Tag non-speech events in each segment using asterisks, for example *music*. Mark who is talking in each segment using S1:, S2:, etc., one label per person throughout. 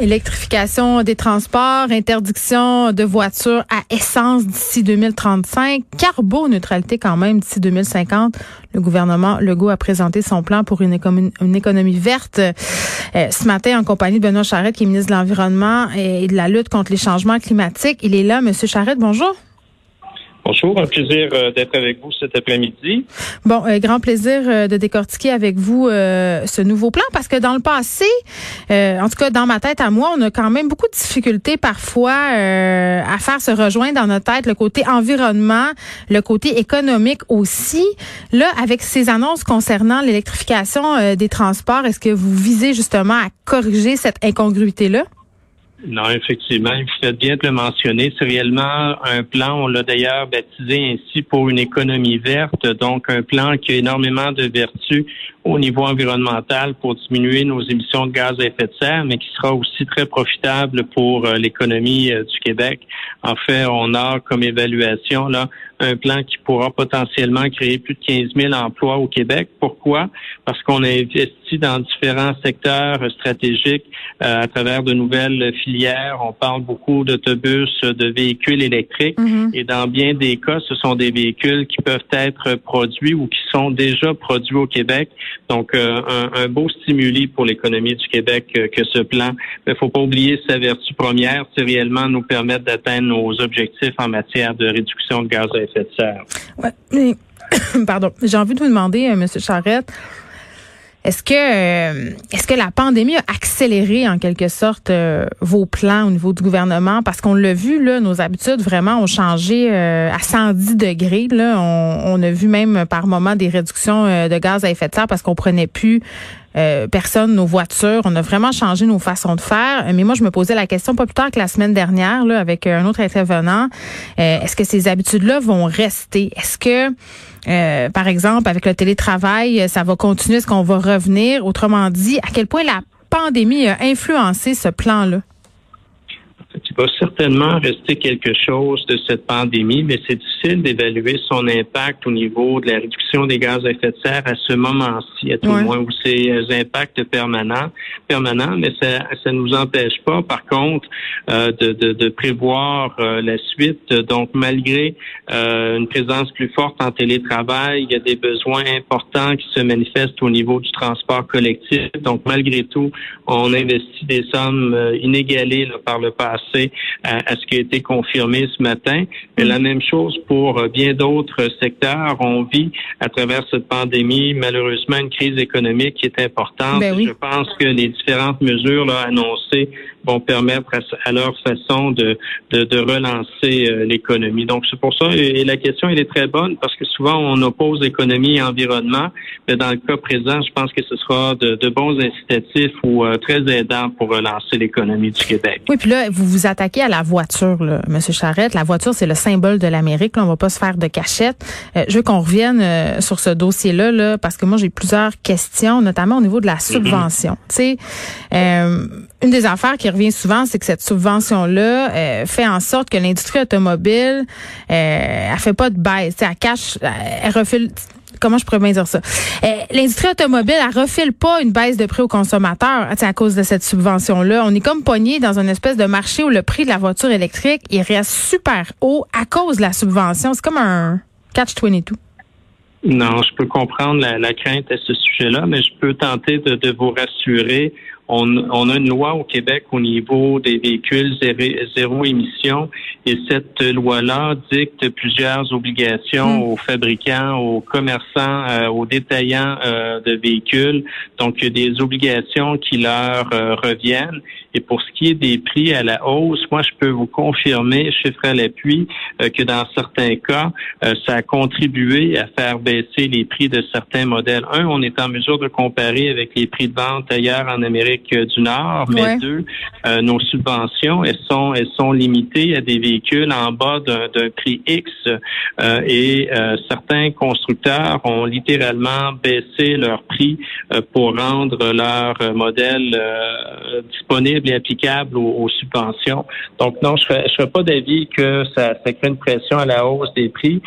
S1: Électrification des transports, interdiction de voitures à essence d'ici 2035, carboneutralité quand même d'ici 2050. Le gouvernement Legault a présenté son plan pour une économie, verte euh, ce matin en compagnie de Benoît Charette, qui est ministre de l'Environnement et de la lutte contre les changements climatiques. Il est là, Monsieur Charette, bonjour.
S2: Bonjour, un plaisir euh, d'être avec vous cet après-midi.
S1: Bon, euh, grand plaisir euh, de décortiquer avec vous ce nouveau plan parce que dans le passé, en tout cas dans ma tête à moi, on a quand même beaucoup de difficultés parfois à faire se rejoindre dans notre tête le côté environnement, le côté économique aussi. Là, avec ces annonces concernant l'électrification des transports, est-ce que vous visez justement à corriger cette incongruité-là?
S2: Non, effectivement, vous faites bien de le mentionner. C'est réellement un plan, on l'a d'ailleurs baptisé ainsi pour une économie verte, donc un plan qui a énormément de vertus au niveau environnemental pour diminuer nos émissions de gaz à effet de serre, mais qui sera aussi très profitable pour euh, l'économie euh, du Québec. En fait, on a comme évaluation là un plan qui pourra potentiellement créer plus de 15 000 emplois au Québec. Pourquoi? Parce qu'on a investi dans différents secteurs stratégiques euh, à travers de nouvelles filières. On parle beaucoup d'autobus, de véhicules électriques mm-hmm. et dans bien des cas, ce sont des véhicules qui peuvent être produits ou qui sont déjà produits au Québec. Donc, euh, un, beau stimuli pour l'économie du Québec euh, que ce plan. Il ne faut pas oublier sa vertu première, c'est réellement nous permettre d'atteindre nos objectifs en matière de réduction de gaz à effet de serre.
S1: Ouais, mais, *coughs* pardon, j'ai envie de vous demander, euh, M. Charrette, est-ce que euh, est-ce que la pandémie a accéléré en quelque sorte euh, vos plans au niveau du gouvernement? Parce qu'on l'a vu là nos habitudes vraiment ont changé à 110 degrés là on, a vu même par moment des réductions de gaz à effet de serre parce qu'on prenait plus euh, personne, nos voitures. On a vraiment changé nos façons de faire. Mais moi, je me posais la question pas plus tard que la semaine dernière, là, avec un autre intervenant. Euh, est-ce que ces habitudes-là vont rester? Est-ce que, euh, par exemple, avec le télétravail, ça va continuer? Est-ce qu'on va revenir? Autrement dit, à quel point la pandémie a influencé ce plan-là?
S2: Il va certainement rester quelque chose de cette pandémie, mais c'est difficile d'évaluer son impact au niveau de la réduction des gaz à effet de serre à ce moment-ci, à tout le moins, où c'est euh, impacts permanents, permanents, mais ça ça nous empêche pas, par contre, euh, de, de, de, prévoir euh, la suite. Donc, malgré euh, une présence plus forte en télétravail, il y a des besoins importants qui se manifestent au niveau du transport collectif. Donc, malgré tout, on investit des sommes inégalées là, par le passé à, ce qui a été confirmé ce matin. Mais la même chose pour euh, bien d'autres secteurs. On vit à travers cette pandémie, malheureusement, une crise économique qui est importante.
S1: Ben
S2: Je pense que les différentes mesures là, annoncées vont permettre à, leur façon de, de, relancer euh, l'économie. Donc, c'est pour ça, et, la question, elle est très bonne parce que souvent, on oppose économie et environnement, mais dans le cas présent, je pense que ce sera de, bons incitatifs ou euh, très aidants pour relancer l'économie du Québec.
S1: Oui, puis là, vous vous attaquez à la voiture, là, M. Charrette. La voiture, c'est le symbole de l'Amérique. On va pas se faire de cachette. Euh, je veux qu'on revienne sur ce dossier-là, là, parce que moi, j'ai plusieurs questions, notamment au niveau de la subvention. Tu sais, une des affaires qui revient souvent, c'est que cette subvention-là euh, fait en sorte que l'industrie automobile, euh, elle fait pas de baisse. Elle cache, elle refile comment je pourrais bien dire ça? Euh, l'industrie automobile, elle refile pas une baisse de prix aux consommateurs à cause de cette subvention-là. On est comme pogné dans une espèce de marché où le prix de la voiture électrique, il reste super haut à cause de la subvention. C'est comme un catch-22.
S2: Non, je peux comprendre la, crainte à ce sujet-là, mais je peux tenter de vous rassurer on, a une loi au Québec au niveau des véhicules zéro, émission et cette loi-là dicte plusieurs obligations hmm. aux fabricants, aux commerçants, euh, aux détaillants euh, de véhicules. Donc, il y a des obligations qui leur euh, reviennent. Et pour ce qui est des prix à la hausse, moi, je peux vous confirmer, chiffre à l'appui, que dans certains cas, ça a contribué à faire baisser les prix de certains modèles. Un, on est en mesure de comparer avec les prix de vente ailleurs en Amérique l'Amérique du Nord. Mais deux, nos subventions, elles sont, elles sont limitées à des véhicules en bas d'un prix X et certains constructeurs ont littéralement baissé leur prix pour rendre leur modèle disponible et applicable aux, subventions. Donc non, je ne ferai pas d'avis que ça, ça crée une pression à la hausse des prix.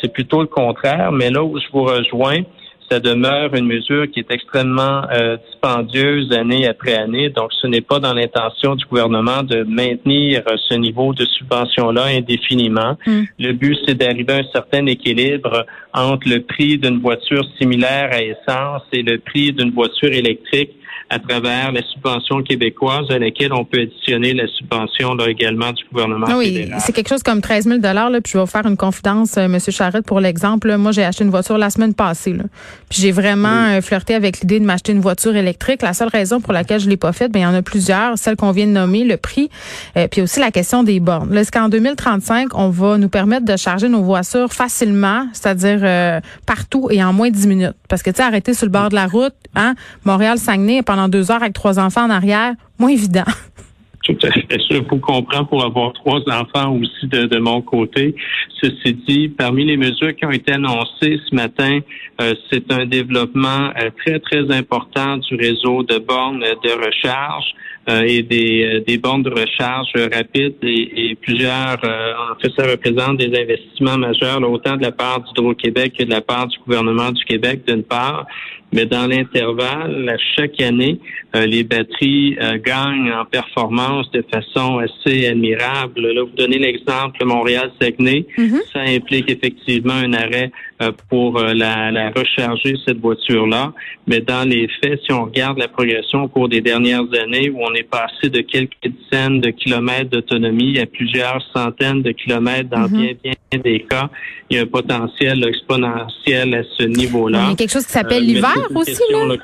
S2: C'est plutôt le contraire. Mais là où je vous rejoins, ça demeure une mesure qui est extrêmement euh, dispendieuse année après année. Donc, ce n'est pas dans l'intention du gouvernement de maintenir ce niveau de subvention-là indéfiniment. Hmm. Le but, c'est d'arriver à un certain équilibre entre le prix d'une voiture similaire à essence et le prix d'une voiture électrique à travers la subvention québécoise à laquelle on peut additionner la subvention là, également du gouvernement
S1: ah oui, c'est quelque chose comme 13 000 là, puis je vais vous faire une confidence, euh, M. Charrette, pour l'exemple. Moi, j'ai acheté une voiture la semaine passée. Là, puis j'ai vraiment euh, flirté avec l'idée de m'acheter une voiture électrique. La seule raison pour laquelle je l'ai pas faite, ben il y en a plusieurs. Celle qu'on vient de nommer, le prix, euh, puis aussi la question des bornes. Là, est-ce qu'en 2035, on va nous permettre de charger nos voitures facilement, c'est-à-dire partout et en moins de 10 minutes? Parce que, tu sais, arrêter sur le bord de la route, hein, Montréal-Saguenay, pendant deux heures avec trois enfants en arrière, moins évident. *laughs*
S2: Tout à fait. Je vous comprends pour avoir trois enfants aussi de, mon côté. Ceci dit, parmi les mesures qui ont été annoncées ce matin, euh, c'est un développement euh, très, très important du réseau de bornes de recharge. Euh, et des, des bornes de recharge rapides et, plusieurs, en fait, ça représente des investissements majeurs, autant de la part d'Hydro-Québec que de la part du gouvernement du Québec, d'une part, mais dans l'intervalle, chaque année, euh, les batteries euh, gagnent en performance de façon assez admirable. Là, vous donnez l'exemple Montréal-Saguenay. Mm-hmm. Ça implique effectivement un arrêt euh, pour la, la, recharger, cette voiture-là. Mais dans les faits, si on regarde la progression au cours des dernières années, où on est passé de quelques dizaines de kilomètres d'autonomie à plusieurs centaines de kilomètres dans mm-hmm. bien, bien des cas, il y a un potentiel exponentiel à ce niveau-là.
S1: Il y a quelque chose qui s'appelle l'hiver aussi, là.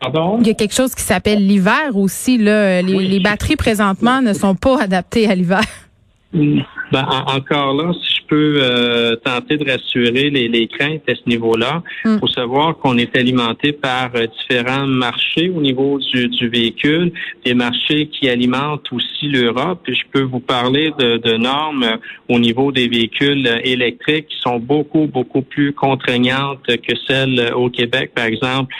S2: Pardon?
S1: Il y a quelque chose qui s'appelle l'hiver aussi. Là. Les, batteries présentement ne sont pas adaptées à l'hiver.
S2: Ben, encore là, peux euh, tenter de rassurer les, les, craintes à ce niveau-là, il hmm. faut savoir qu'on est alimenté par euh, différents marchés au niveau du, du, véhicule, des marchés qui alimentent aussi l'Europe. Je peux vous parler de, de, normes euh, au niveau des véhicules électriques qui sont beaucoup, beaucoup plus contraignantes que celles au Québec, par exemple,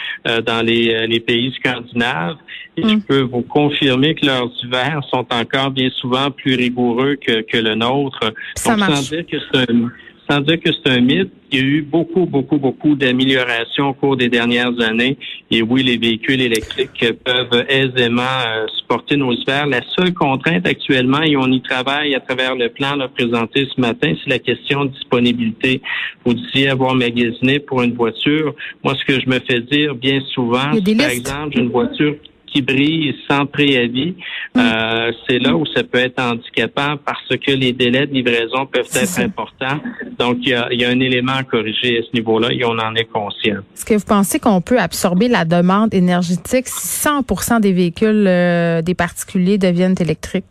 S2: dans les, les pays scandinaves. Et je hmm. peux vous confirmer que leurs hivers sont encore bien souvent plus rigoureux que, que le nôtre
S1: ça
S2: Donc, sans dire que c'est un, sans dire que c'est un mythe, il y a eu beaucoup, beaucoup, beaucoup d'améliorations au cours des dernières années. Et oui, les véhicules électriques peuvent aisément euh, supporter nos hivers. La seule contrainte actuellement, et on y travaille à travers le plan là, présenté ce matin, c'est la question de disponibilité. Vous disiez avoir magasiné pour une voiture. Moi, ce que je me fais dire bien souvent, par exemple, j'ai une voiture qui brille sans préavis, mm. euh, c'est là où ça peut être handicapant parce que les délais de livraison peuvent être importants. Donc, il y, a, un élément à corriger à ce niveau-là et on en est conscient.
S1: Est-ce que vous pensez qu'on peut absorber la demande énergétique si 100% des véhicules euh, des particuliers deviennent électriques?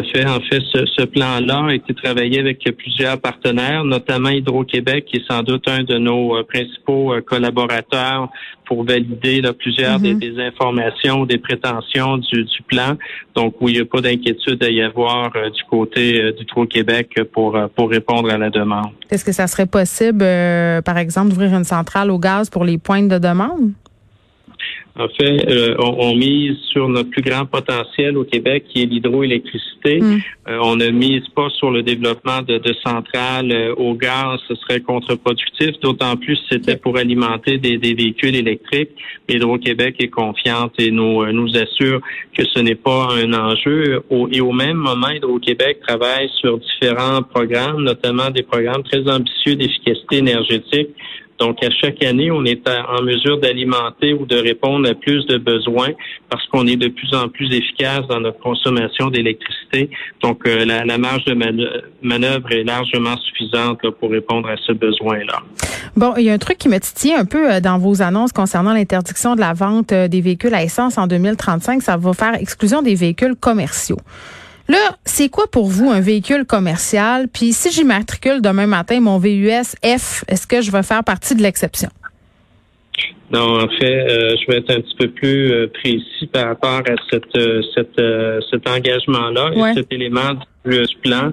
S2: Fait. En fait, ce, plan-là a été travaillé avec plusieurs partenaires, notamment Hydro-Québec, qui est sans doute un de nos euh, principaux euh, collaborateurs pour valider plusieurs mm-hmm. des, informations, des prétentions du, plan. Donc, où il n'y a pas d'inquiétude à y avoir euh, du côté d'Hydro-Québec pour, pour répondre à la demande.
S1: Est-ce que ça serait possible, par exemple, d'ouvrir une centrale au gaz pour les pointes de demande?
S2: En fait, euh, on, mise sur notre plus grand potentiel au Québec, qui est l'hydroélectricité. Mm. Euh, on ne mise pas sur le développement de, centrales euh, au gaz, ce serait contre-productif, d'autant plus c'était pour alimenter des, véhicules électriques. Hydro-Québec est confiante et nous, nous assure que ce n'est pas un enjeu. et au même moment, Hydro-Québec travaille sur différents programmes, notamment des programmes très ambitieux d'efficacité énergétique donc, à chaque année, on est en mesure d'alimenter ou de répondre à plus de besoins parce qu'on est de plus en plus efficace dans notre consommation d'électricité. Donc, euh, la, marge de manœuvre est largement suffisante pour répondre à ce besoin-là.
S1: Bon, il y a un truc qui me titille un peu euh, dans vos annonces concernant l'interdiction de la vente euh, des véhicules à essence en 2035. Ça va faire exclusion des véhicules commerciaux. Là, c'est quoi pour vous un véhicule commercial? Puis si j'immatricule demain matin mon VUS F, est-ce que je vais faire partie de l'exception?
S2: Non, en fait, euh, je vais être un petit peu plus euh, précis par rapport à cette, euh, cette cet engagement-là et cet élément du plan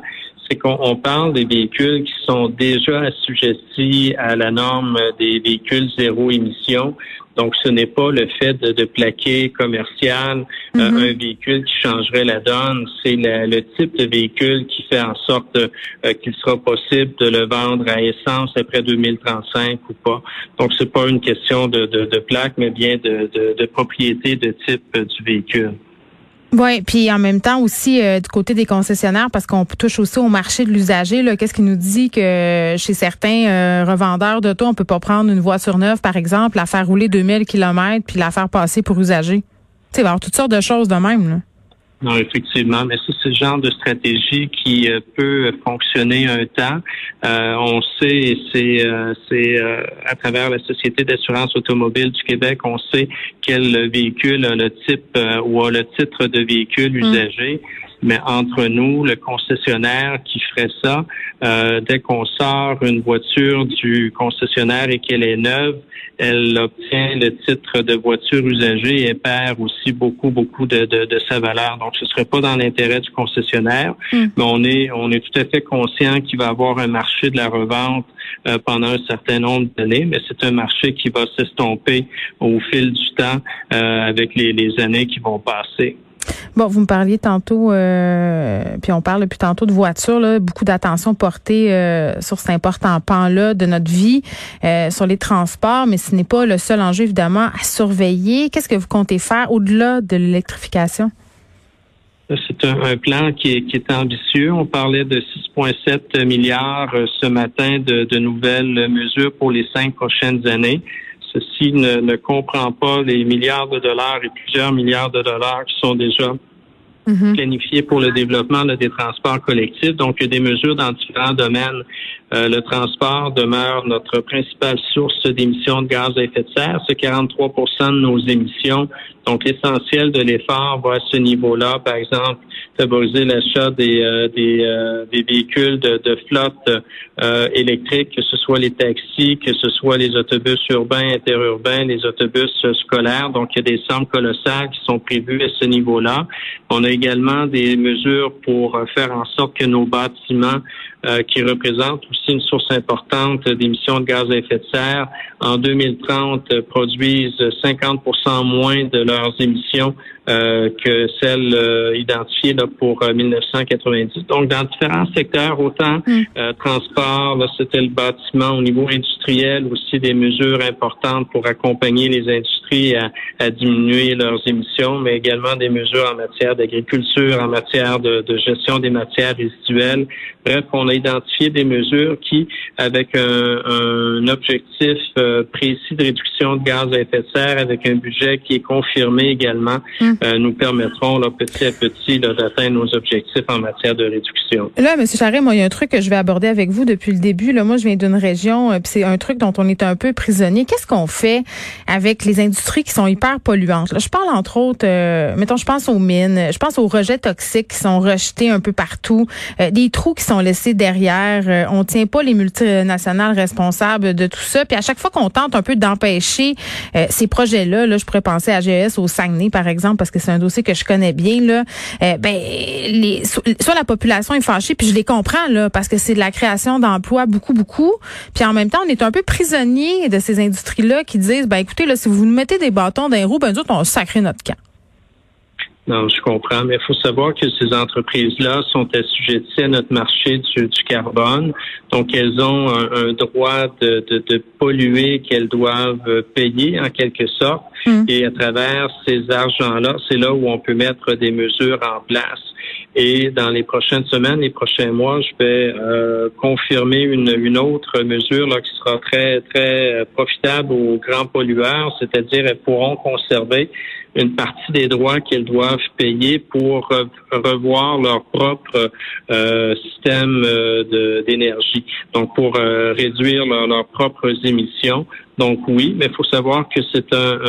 S2: c'est qu'on parle des véhicules qui sont déjà assujettis à la norme des véhicules zéro émission. Donc, ce n'est pas le fait de, plaquer commercial euh, mm-hmm. un véhicule qui changerait la donne. C'est le type de véhicule qui fait en sorte euh, qu'il sera possible de le vendre à essence après 2035 ou pas. Donc, c'est pas une question de, de, plaque, mais bien de, de propriété de type du véhicule.
S1: Oui, puis en même temps aussi euh, du côté des concessionnaires, parce qu'on touche aussi au marché de l'usager. Qu'est-ce qui nous dit que chez certains euh, revendeurs d'auto, on peut pas prendre une voiture neuve, par exemple, la faire rouler 2000 km puis la faire passer pour usager? Tu sais, il va y avoir toutes sortes de choses de même. Là.
S2: Non, effectivement, mais c'est ce genre de stratégie qui euh, peut fonctionner un temps. Euh, on sait, c'est euh, c'est à travers la Société d'assurance automobile du Québec, on sait quel véhicule a le type ou a le titre de véhicule mm. usagé. Mais entre nous, le concessionnaire qui ferait ça, dès qu'on sort une voiture du concessionnaire et qu'elle est neuve, elle obtient le titre de voiture usagée et perd aussi beaucoup, beaucoup de, de, sa valeur. Donc, ce serait pas dans l'intérêt du concessionnaire, hmm. mais on est, on est tout à fait conscient qu'il va y avoir un marché de la revente euh, pendant un certain nombre d'années, mais c'est un marché qui va s'estomper au fil du temps euh, avec les, les années qui vont passer.
S1: Bon, vous me parliez tantôt, euh, puis on parle depuis tantôt de voitures, là, beaucoup d'attention portée euh, sur cet important pan-là de notre vie, euh, sur les transports, mais ce n'est pas le seul enjeu, évidemment, à surveiller. Qu'est-ce que vous comptez faire au-delà de l'électrification?
S2: C'est un, plan qui est, ambitieux. On parlait de 6,7 milliards ce matin de nouvelles mesures pour les cinq prochaines années. Ceci ne, ne comprend pas les milliards de dollars et plusieurs milliards de dollars qui sont déjà mhm. planifiés pour le développement des transports collectifs. Donc, il y a des mesures dans différents domaines. Euh, le transport demeure notre principale source d'émissions de gaz à effet de serre. C'est 43% de nos émissions. Donc, l'essentiel de l'effort va à ce niveau-là. Par exemple, favoriser l'achat des, euh, des, euh, des, véhicules de, de flotte euh, électrique, que ce soit les taxis, que ce soit les autobus urbains, interurbains, les autobus scolaires. Donc, il y a des sommes colossales qui sont prévues à ce niveau-là. On a également des mesures pour faire en sorte que nos bâtiments qui représentent aussi une source importante d'émissions de gaz à effet de serre, en 2030 produisent 50 moins de leurs émissions euh, que celles euh, identifiées là, pour 1990. Euh, Donc, dans différents secteurs, autant mm. transport, c'était le bâtiment au niveau industriel, aussi des mesures importantes pour accompagner les industries à, à diminuer leurs émissions, mais également des mesures en matière d'agriculture, en matière de, de, gestion des matières résiduelles. Bref, on a identifié des mesures qui, avec un, un objectif précis de réduction de gaz à effet de serre, avec un budget qui est confirmé également, mm. Euh, nous permettront là, petit à petit d'atteindre nos objectifs en matière de réduction.
S1: Là, M. Charret, moi, il y a un truc que je vais aborder avec vous depuis le début. Là, moi, je viens d'une région, euh, puis c'est un truc dont on est un peu prisonnier. Qu'est-ce qu'on fait avec les industries qui sont hyper polluantes? Là, je parle entre autres, euh, mettons, je pense aux mines, je pense aux rejets toxiques qui sont rejetés un peu partout, des trous qui sont laissés derrière. on tient pas les multinationales responsables de tout ça. Puis à chaque fois qu'on tente un peu d'empêcher ces projets-là, là, je pourrais penser à GES au Saguenay, par exemple, parce que c'est un dossier que je connais bien là, euh, ben les, soit la population est fâchée, puis je les comprends là, parce que c'est de la création d'emplois beaucoup beaucoup, puis en même temps on est un peu prisonnier de ces industries là qui disent ben écoutez là si vous nous mettez des bâtons dans les roues, ben nous autres on sacré notre camp.
S2: Non, je comprends, mais il faut savoir que ces entreprises-là sont assujetties à notre marché du, carbone. Donc, elles ont un, droit de, de, de polluer qu'elles doivent payer en quelque sorte. Hmm. Et à travers ces argents-là, c'est là où on peut mettre des mesures en place. Et dans les prochaines semaines, les prochains mois, je vais euh, confirmer une, une autre mesure là, qui sera très, très profitable aux grands pollueurs, c'est-à-dire elles pourront conserver une partie des droits qu'elles doivent payer pour revoir leur propre euh, système euh, d'énergie. Donc, pour réduire leurs propres émissions. Donc oui, mais il faut savoir que c'est un,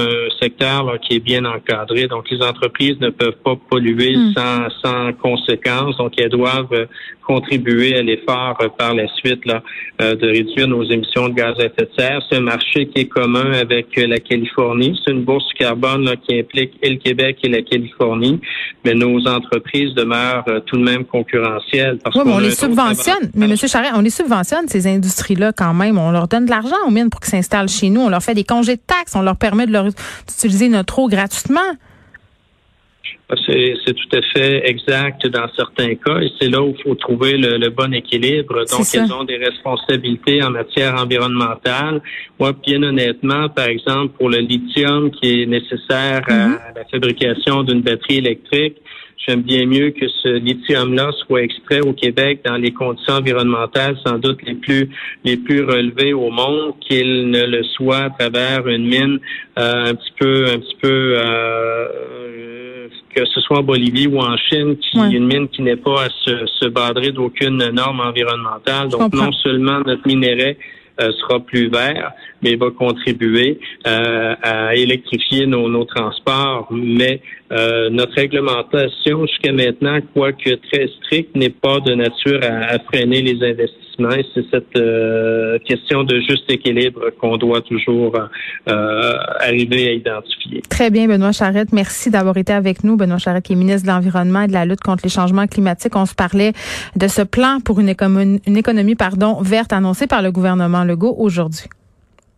S2: secteur qui est bien encadré. Donc les entreprises ne peuvent pas polluer hmm. sans, sans conséquence. Donc elles doivent contribuer à l'effort euh, par la suite là, euh, de réduire nos émissions de gaz à effet de serre. C'est un marché qui est commun avec euh, la Californie. C'est une bourse carbone là, qui implique et le Québec et la Californie, mais nos entreprises demeurent tout de même concurrentielles.
S1: Parce oui, mais on les subventionne. Mais M. Charret, on les subventionne, ces industries-là, quand même. On leur donne de l'argent aux mines pour qu'ils s'installent chez nous. On leur fait des congés de taxes. On leur permet de leur d'utiliser notre eau gratuitement.
S2: C'est tout à fait exact dans certains cas et c'est là où il faut trouver le, bon équilibre. Donc, elles ont des responsabilités en matière environnementale. Moi, bien honnêtement, par exemple, pour le lithium qui est nécessaire à mm-hmm. la fabrication d'une batterie électrique, j'aime bien mieux que ce lithium-là soit extrait au Québec dans les conditions environnementales sans doute les plus les plus relevées au monde qu'il ne le soit à travers une mine euh, un petit peu un petit peu euh, que ce soit en Bolivie ou en Chine, qui une mine qui n'est pas à se, se badrer d'aucune norme environnementale. Donc non seulement notre minerai sera plus vert, mais va contribuer euh, à électrifier nos, nos transports. Mais euh, notre réglementation jusqu'à maintenant, quoique très stricte, n'est pas de nature à, freiner les investissements. C'est cette question de juste équilibre qu'on doit toujours arriver à identifier.
S1: Très bien, Benoît Charette. Merci d'avoir été avec nous. Benoît Charette, qui est ministre de l'Environnement et de la lutte contre les changements climatiques. On se parlait de ce plan pour une économie, verte annoncé par le gouvernement Legault aujourd'hui.